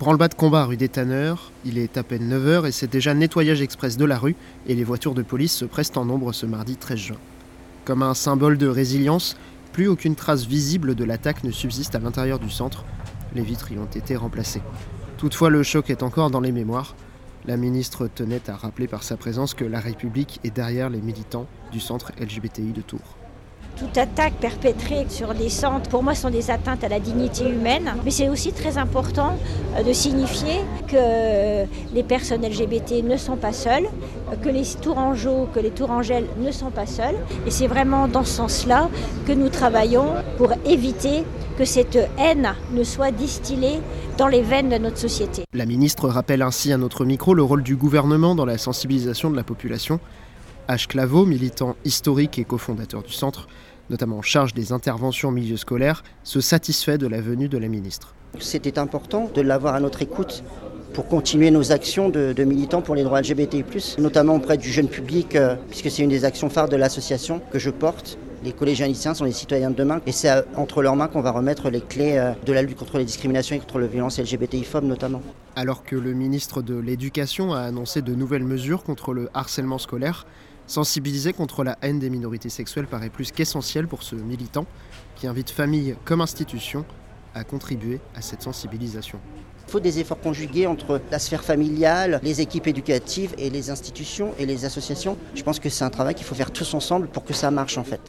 Branle-bas de combat rue des Tanneurs, il est à peine 9h et c'est déjà nettoyage express de la rue et les voitures de police se pressent en nombre ce mardi 13 juin. Comme un symbole de résilience, plus aucune trace visible de l'attaque ne subsiste à l'intérieur du centre. Les vitres y ont été remplacées. Toutefois, le choc est encore dans les mémoires. La ministre tenait à rappeler par sa présence que la République est derrière les militants du centre LGBTI de Tours. Toute attaque perpétrée sur des centres, pour moi, sont des atteintes à la dignité humaine. Mais c'est aussi très important euh, de signifier que les personnes LGBT ne sont pas seules, que les Tourangeaux, que les Tourangelles ne sont pas seules. Et c'est vraiment dans ce sens-là que nous travaillons pour éviter que cette haine ne soit distillée dans les veines de notre société. La ministre rappelle ainsi à notre micro le rôle du gouvernement dans la sensibilisation de la population. H. Claveau, militant historique et cofondateur du centre, notamment en charge des interventions au milieu scolaire, se satisfait de la venue de la ministre. C'était important de l'avoir à notre écoute pour continuer nos actions de, militants pour les droits LGBT+, notamment auprès du jeune public, euh, puisque c'est une des actions phares de l'association que je porte. Les collégiens lycéens sont les citoyens de demain et c'est entre leurs mains qu'on va remettre les clés euh, de la lutte contre les discriminations et contre les violences LGBTI-phobes notamment. Alors que le ministre de l'Éducation a annoncé de nouvelles mesures contre le harcèlement scolaire, Sensibiliser contre la haine des minorités sexuelles paraît plus qu'essentiel pour ce militant qui invite famille comme institution à contribuer à cette sensibilisation. Il faut des efforts conjugués entre la sphère familiale, les équipes éducatives et les institutions et les associations. Je pense que c'est un travail qu'il faut faire tous ensemble pour que ça marche en fait.